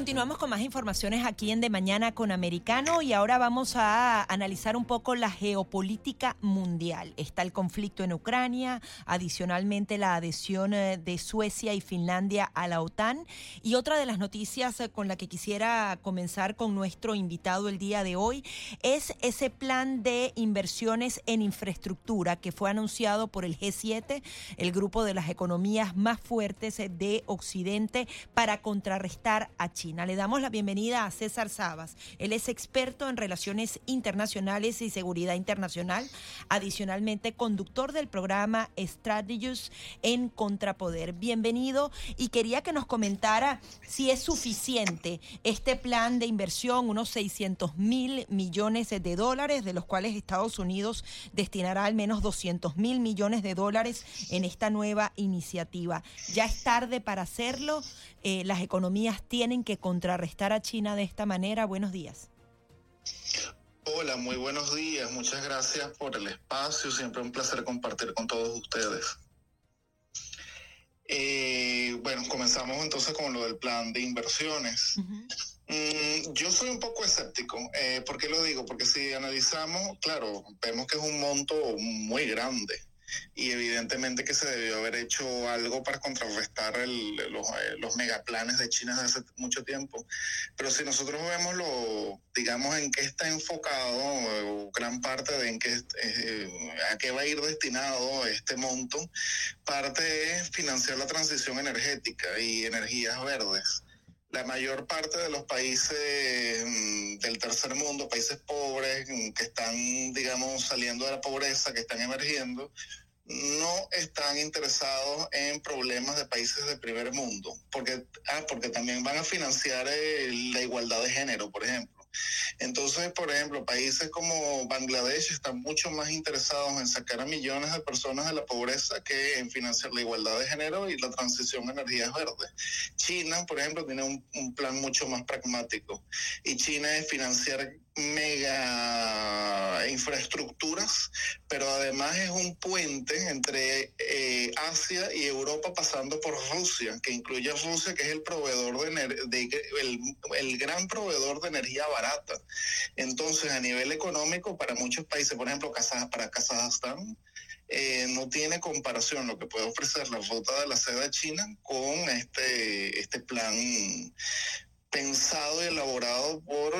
Continuamos con más informaciones aquí en De Mañana con Americano y ahora vamos a analizar un poco la geopolítica mundial. Está el conflicto en Ucrania, adicionalmente la adhesión eh, de Suecia y Finlandia a la OTAN y otra de las noticias eh, con la que quisiera comenzar con nuestro invitado el día de hoy es ese plan de inversiones en infraestructura que fue anunciado por el G7, el grupo de las economías más fuertes eh, de Occidente para contrarrestar a China. Le damos la bienvenida a César Sabas. Él es experto en relaciones internacionales y seguridad internacional, adicionalmente conductor del programa Strategies en Contrapoder. Bienvenido y quería que nos comentara si es suficiente este plan de inversión, unos 600 mil millones de dólares, de los cuales Estados Unidos destinará al menos 200 mil millones de dólares en esta nueva iniciativa. Ya es tarde para hacerlo. Eh, las economías tienen que contrarrestar a China de esta manera. Buenos días. Hola, muy buenos días. Muchas gracias por el espacio. Siempre un placer compartir con todos ustedes. Eh, bueno, comenzamos entonces con lo del plan de inversiones. Mm, yo soy un poco escéptico. Eh, ¿Por qué lo digo? Porque si analizamos, claro, vemos que es un monto muy grande y evidentemente que se debió haber hecho algo para contrarrestar el, los, eh, los, megaplanes de China desde hace mucho tiempo. Pero si nosotros vemos lo, digamos, en qué está enfocado, gran parte de en qué, eh, a qué va a ir destinado este monto, parte es financiar la transición energética y energías verdes la mayor parte de los países mm, del tercer mundo, países pobres mm, que están, digamos, saliendo de la pobreza, que están emergiendo, no están interesados en problemas de países de primer mundo, porque, ah, porque también van a financiar eh, la igualdad de género, por ejemplo. Entonces, por ejemplo, países como Bangladesh están mucho más interesados en sacar a millones de personas de la pobreza que en financiar la igualdad de género y la transición a energías verdes. China, por ejemplo, tiene un, plan mucho más pragmático y China es financiar mega infraestructuras, pero además es un puente entre eh, Asia y Europa pasando por Rusia, que incluye a Rusia, que es el proveedor de, de el, gran proveedor de energía barata. Entonces, a nivel económico, para muchos países, por ejemplo, para Kazajstán, eh, no tiene comparación lo que puede ofrecer la ruta de la seda china con este, este plan pensado y elaborado por,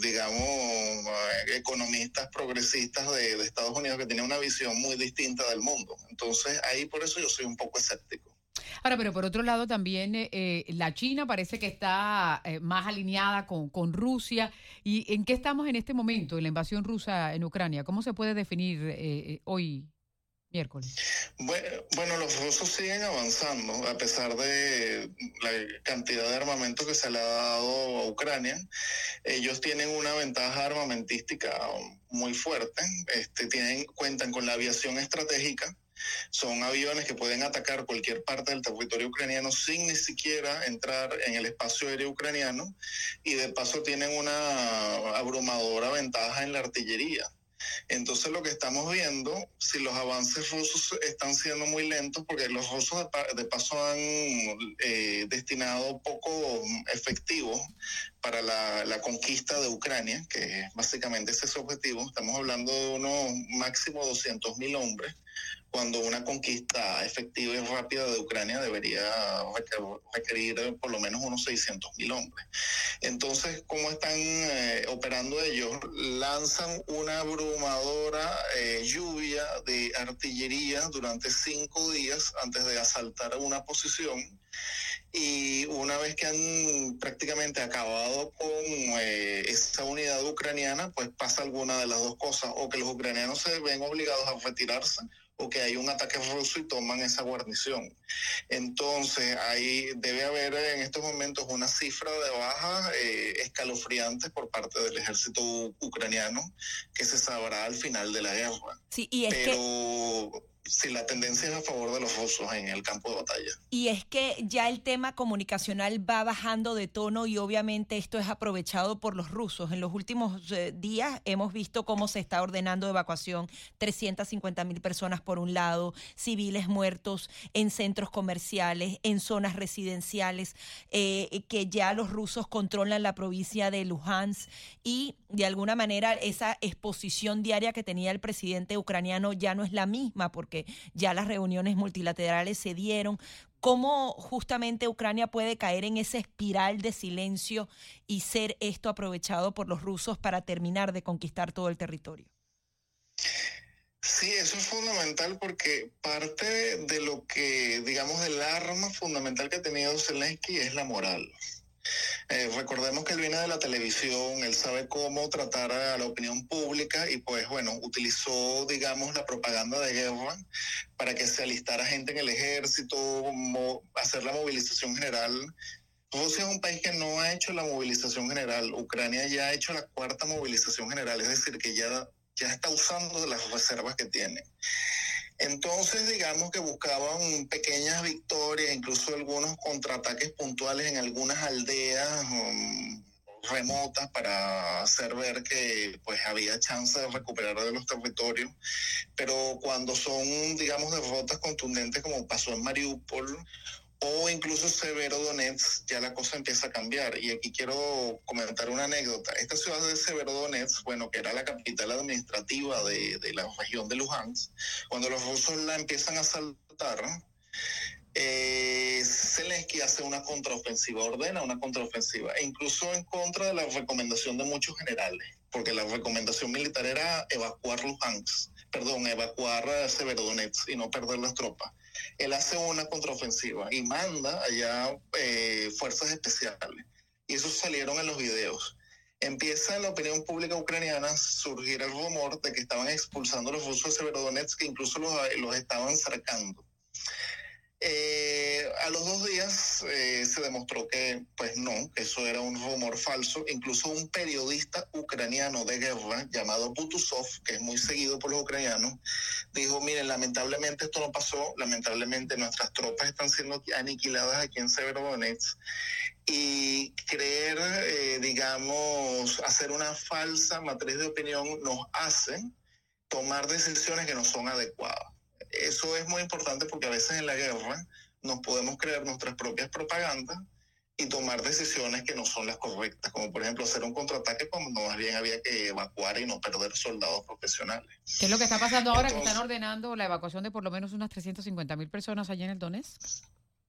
digamos, economistas progresistas de, Estados Unidos que tienen una visión muy distinta del mundo. Entonces, ahí por eso yo soy un poco escéptico. Ahora, pero por otro lado también eh, eh, la China parece que está eh, más alineada con, con Rusia. ¿Y en qué estamos en este momento, en la invasión rusa en Ucrania? ¿Cómo se puede definir hoy miércoles? Bueno, los rusos siguen avanzando a pesar de la cantidad de armamento que se le ha dado a Ucrania. Ellos tienen una ventaja armamentística muy fuerte. Este, tienen, cuentan con la aviación estratégica. Son aviones que pueden atacar cualquier parte del territorio ucraniano sin ni siquiera entrar en el espacio aéreo ucraniano y de paso tienen una abrumadora ventaja en la artillería. Entonces lo que estamos viendo, si los avances rusos están siendo muy lentos, porque los rusos de, paso han eh, destinado poco efectivo para la, la, conquista de Ucrania, que básicamente ese es su objetivo. Estamos hablando de unos máximo 200 mil hombres cuando una conquista efectiva y rápida de Ucrania debería requerir por lo menos unos 600 mil hombres. Entonces, ¿cómo están eh, operando ellos? Lanzan una abrumadora eh, lluvia de artillería durante cinco días antes de asaltar una posición y una vez que han prácticamente acabado con eh, esa unidad ucraniana, pues pasa alguna de las dos cosas, o que los ucranianos se ven obligados a retirarse o que hay un ataque ruso y toman esa guarnición. Entonces, ahí debe haber en estos momentos una cifra de bajas eh, escalofriantes por parte del ejército ucraniano que se sabrá al final de la guerra. Sí, y es que si la tendencia es a favor de los rusos en el campo de batalla. Y es que ya el tema comunicacional va bajando de tono y obviamente esto es aprovechado por los rusos. En los últimos eh, días hemos visto cómo se está ordenando evacuación, 350 mil personas por un lado, civiles muertos en centros comerciales, en zonas residenciales, eh, que ya los rusos controlan la provincia de Luhansk y de alguna manera esa exposición diaria que tenía el presidente ucraniano ya no es la misma porque ya las reuniones multilaterales se dieron. ¿Cómo justamente Ucrania puede caer en esa espiral de silencio y ser esto aprovechado por los rusos para terminar de conquistar todo el territorio? Sí, eso es fundamental porque parte de lo que, digamos, del arma fundamental que ha tenido Zelensky es la moral. Eh, recordemos que él viene de la televisión, él sabe cómo tratar a la opinión pública y pues bueno, utilizó digamos la propaganda de guerra para que se alistara gente en el ejército, hacer la movilización general. Rusia es un país que no ha hecho la movilización general, Ucrania ya ha hecho la cuarta movilización general, es decir, que ya, ya está usando las reservas que tiene. Entonces, digamos que buscaban pequeñas victorias, incluso algunos contraataques puntuales en algunas aldeas um, remotas para hacer ver que pues había chance de recuperar de los territorios, pero cuando son, digamos, derrotas contundentes como pasó en Mariupol o incluso Severodonetsk, ya la cosa empieza a cambiar. Y aquí quiero comentar una anécdota. Esta ciudad de Severodonetsk, bueno, que era la capital administrativa de, la región de Luhansk, cuando los rusos la empiezan a saltar, eh, Zelensky hace una contraofensiva, ordena una contraofensiva, e incluso en contra de la recomendación de muchos generales, porque la recomendación militar era evacuar Luhansk, perdón, evacuar Severodonetsk y no perder las tropas él hace una contraofensiva y manda allá eh, fuerzas especiales. Y esos salieron en los videos. Empieza en la opinión pública ucraniana surgir el rumor de que estaban expulsando a los rusos de Severodonetsk, que incluso los, los estaban cercando. Eh, a los dos días eh, se demostró que, pues no, que eso era un rumor falso. Incluso un periodista ucraniano de guerra llamado Butusov, que es muy seguido por los ucranianos, dijo, miren, lamentablemente esto no pasó, lamentablemente nuestras tropas están siendo aniquiladas aquí en Severodonetsk. Y creer, eh, digamos, hacer una falsa matriz de opinión nos hace tomar decisiones que no son adecuadas eso es muy importante porque a veces en la guerra nos podemos crear nuestras propias propagandas y tomar decisiones que no son las correctas, como por ejemplo hacer un contraataque cuando más bien había que evacuar y no perder soldados profesionales. ¿Qué es lo que está pasando ahora que están ordenando la evacuación de por lo menos unas 350 mil personas allá en el Donetsk?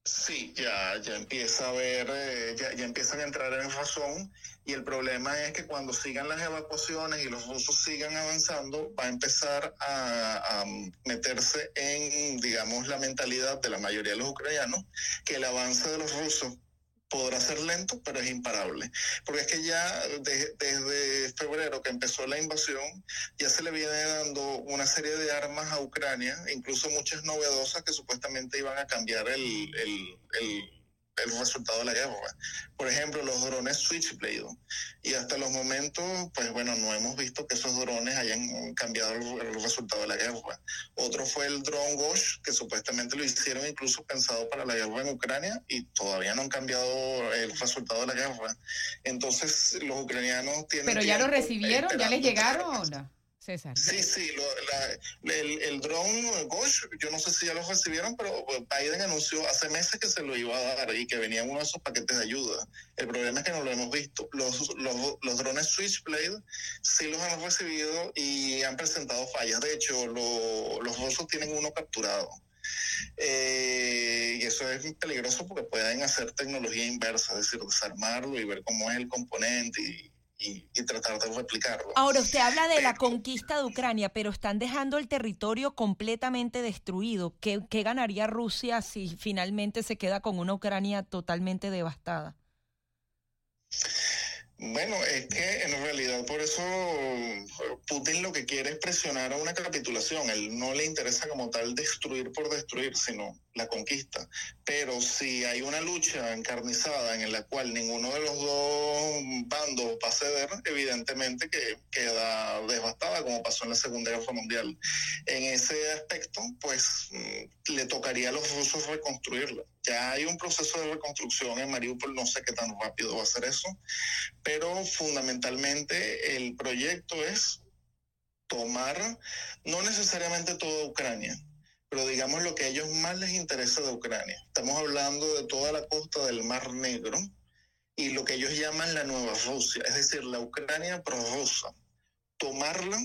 Sí, ya, ya empieza a ver, eh, ya, ya, empiezan a entrar en razón y el problema es que cuando sigan las evacuaciones y los rusos sigan avanzando, va a empezar a, a, meterse en, digamos, la mentalidad de la mayoría de los ucranianos, que el avance de los rusos podrá ser lento, pero es imparable. Porque es que ya desde febrero que empezó la invasión, ya se le viene dando una serie de armas a Ucrania, incluso muchas novedosas que supuestamente iban a cambiar el, el, el el resultado de la guerra. Por ejemplo, los drones Switchblade. Y hasta los momentos, pues bueno, no hemos visto que esos drones hayan cambiado el, resultado de la guerra. Otro fue el drone Gosh, que supuestamente lo hicieron incluso pensado para la guerra en Ucrania y todavía no han cambiado el resultado de la guerra. Entonces, los ucranianos tienen... Pero ya lo recibieron, ya les llegaron. Sí, sí, el, el dron Gosh, yo no sé si ya lo recibieron, pero Biden anunció hace meses que se lo iba a dar y que venía uno de esos paquetes de ayuda. El problema es que no lo hemos visto. Los, los, los drones Switchblade sí los han recibido y han presentado fallas. De hecho, los rusos tienen uno capturado. Eh, y eso es peligroso porque pueden hacer tecnología inversa, es decir, desarmarlo y ver cómo es el componente y, y, tratar de replicarlo. Ahora, usted habla de la conquista de Ucrania, pero están dejando el territorio completamente destruido. ¿Qué, ¿Qué, ganaría Rusia si finalmente se queda con una Ucrania totalmente devastada? Bueno, es que en realidad por eso Putin lo que quiere es presionar a una capitulación. Él no le interesa como tal destruir por destruir, sino la conquista. Pero si hay una lucha encarnizada en la cual ninguno de los dos bandos va a ceder, evidentemente que queda devastada, como pasó en la Segunda Guerra Mundial. En ese aspecto, pues mm, le tocaría a los rusos reconstruirla. Ya hay un proceso de reconstrucción en Mariupol, no sé qué tan rápido va a ser eso, pero fundamentalmente el proyecto es tomar no necesariamente toda Ucrania, pero digamos lo que a ellos más les interesa de Ucrania. Estamos hablando de toda la costa del Mar Negro y lo que ellos llaman la Nueva Rusia, es decir, la Ucrania prorrusa. Tomarla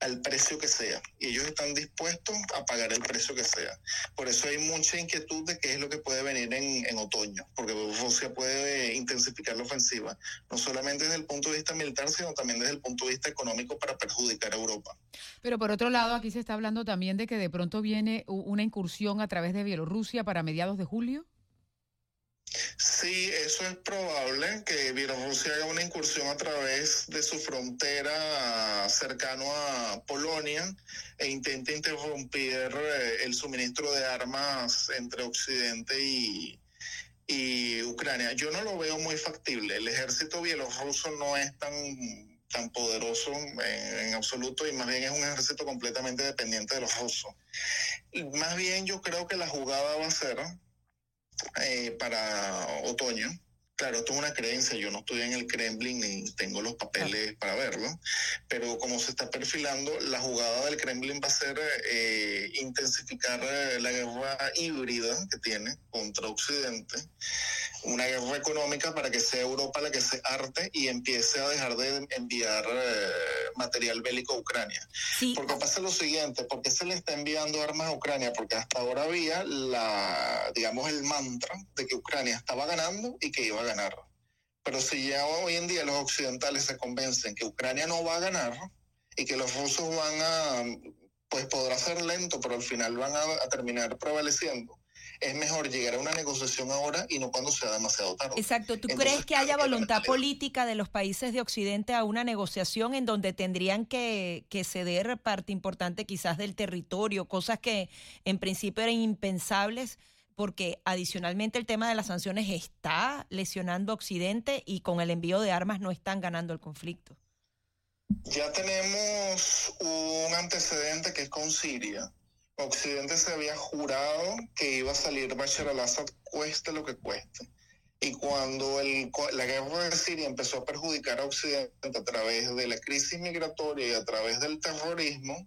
al precio que sea. Y ellos están dispuestos a pagar el precio que sea. Por eso hay mucha inquietud de qué es lo que puede venir en, en otoño, porque Rusia puede intensificar la ofensiva, no solamente desde el punto de vista militar, sino también desde el punto de vista económico para perjudicar a Europa. Pero por otro lado, aquí se está hablando también de que de pronto viene una incursión a través de Bielorrusia para mediados de julio. Sí, eso es probable que Bielorrusia haga una incursión a través de su frontera cercano a Polonia e intente interrumpir eh, el suministro de armas entre Occidente y, Ucrania. Yo no lo veo muy factible. El ejército bielorruso no es tan tan poderoso en, absoluto y más bien es un ejército completamente dependiente de los rusos. Más bien yo creo que la jugada va a ser eh, para otoño. Claro, esto es una creencia, yo no estoy en el Kremlin ni tengo los papeles para verlo, pero como se está perfilando, la jugada del Kremlin va a ser eh, intensificar eh, la guerra híbrida que tiene contra Occidente una guerra económica para que sea Europa la que se arte y empiece a dejar de enviar eh, material bélico a Ucrania. Porque pasa lo siguiente, ¿por qué se le está enviando armas a Ucrania? Porque hasta ahora había la, digamos, el mantra de que Ucrania estaba ganando y que iba a ganar. Pero si ya hoy en día los occidentales se convencen que Ucrania no va a ganar y que los rusos van a, pues podrá ser lento, pero al final van a terminar prevaleciendo es mejor llegar a una negociación ahora y no cuando sea demasiado tarde. Exacto. ¿Tú crees que haya voluntad política de los países de Occidente a una negociación en donde tendrían que, que ceder parte importante quizás del territorio, cosas que en principio eran impensables? porque adicionalmente el tema de las sanciones está lesionando a Occidente y con el envío de armas no están ganando el conflicto. Ya tenemos un antecedente que es con Siria. Occidente se había jurado que iba a salir Bashar al-Assad cueste lo que cueste. Y cuando el, la guerra de Siria empezó a perjudicar a Occidente a través de la crisis migratoria y a través del terrorismo,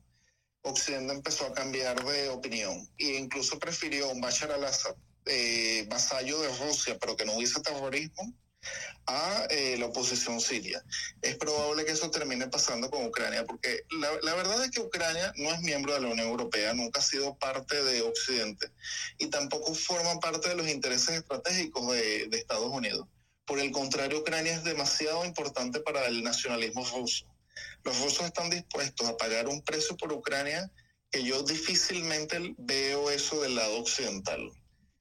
Occidente empezó a cambiar de opinión e incluso prefirió un Bashar al-Assad eh, vasallo de Rusia, pero que no hubiese terrorismo, a eh, la oposición siria. Es probable que eso termine pasando con Ucrania, porque la, verdad es que Ucrania no es miembro de la Unión Europea, nunca ha sido parte de Occidente y tampoco forma parte de los intereses estratégicos de, de Estados Unidos. Por el contrario, Ucrania es demasiado importante para el nacionalismo ruso. Los rusos están dispuestos a pagar un precio por Ucrania que yo difícilmente veo eso del lado occidental.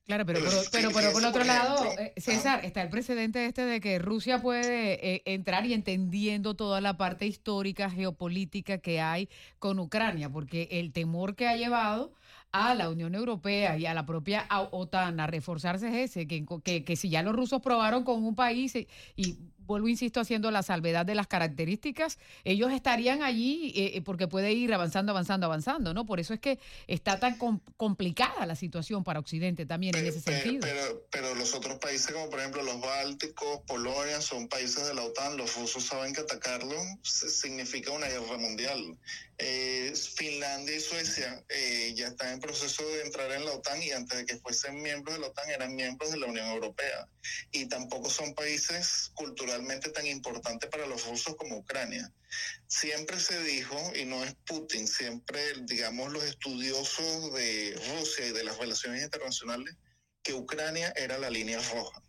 Claro, pero, pero, pero, por otro lado, eh, César, está el precedente este de que Rusia puede eh, entrar y entendiendo toda la parte histórica, geopolítica que hay con Ucrania, porque el temor que ha llevado a la Unión Europea y a la propia OTAN a reforzarse es ese, que, que, que si ya los rusos probaron con un país y vuelvo, insisto, haciendo la salvedad de las características, ellos estarían allí eh, eh, porque puede ir avanzando, avanzando, avanzando, ¿no? Por eso es que está tan complicada la situación para Occidente también en ese sentido. Pero, pero, los otros países, como por ejemplo los Bálticos, Polonia, son países de la OTAN, los rusos saben que atacarlo significa una guerra mundial. Eh, Finlandia y Suecia ya están en proceso de entrar en la OTAN y antes de que fuesen miembros de la OTAN eran miembros de la Unión Europea. Y tampoco son países culturales tan importante para los rusos como Ucrania. Siempre se dijo, y no es Putin, siempre, digamos, los estudiosos de Rusia y de las relaciones internacionales, que Ucrania era la línea roja.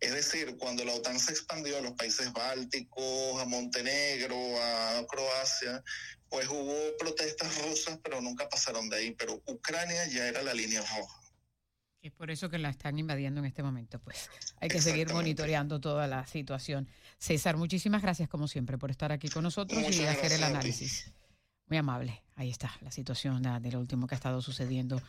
Es decir, cuando la OTAN se expandió a los países bálticos, a Montenegro, a Croacia, pues hubo protestas rusas, pero nunca pasaron de ahí. Pero Ucrania ya era la línea roja. Es por eso que la están invadiendo en este momento, pues hay que seguir monitoreando toda la situación. César, muchísimas gracias como siempre por estar aquí con nosotros y hacer el análisis. Muy amable. Ahí está la situación de lo último que ha estado sucediendo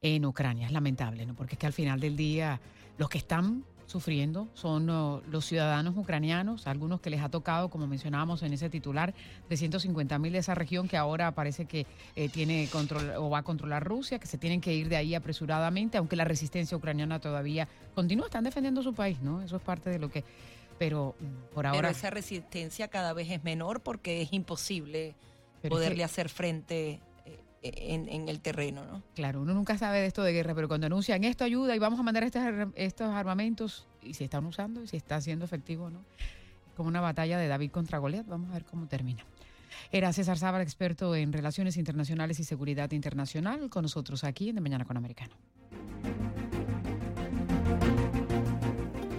en Ucrania. Es lamentable, ¿no? Porque es que al final del día los que están sufriendo son los ciudadanos ucranianos, algunos que les ha tocado, como mencionábamos en ese titular, de 150 mil de esa región que ahora parece que eh, tiene control o va a controlar Rusia, que se tienen que ir de ahí apresuradamente, aunque la resistencia ucraniana todavía continúa, están defendiendo su país, ¿no? Eso es parte de lo que... Pero por ahora... Pero esa resistencia cada vez es menor porque es imposible poderle hacer frente en, el terreno, ¿no? Claro, uno nunca sabe de esto de guerra, pero cuando anuncian esto ayuda y vamos a mandar estos, estos armamentos y se están usando y si está siendo efectivo, ¿no? Como una batalla de David contra Goliat, vamos a ver cómo termina. Era César Sábar, experto en relaciones internacionales y seguridad internacional, con nosotros aquí en De Mañana con Americano.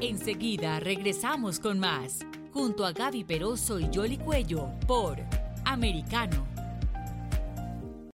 Enseguida regresamos con más, junto a Gaby Peroso y Jolly Cuello, por Americano.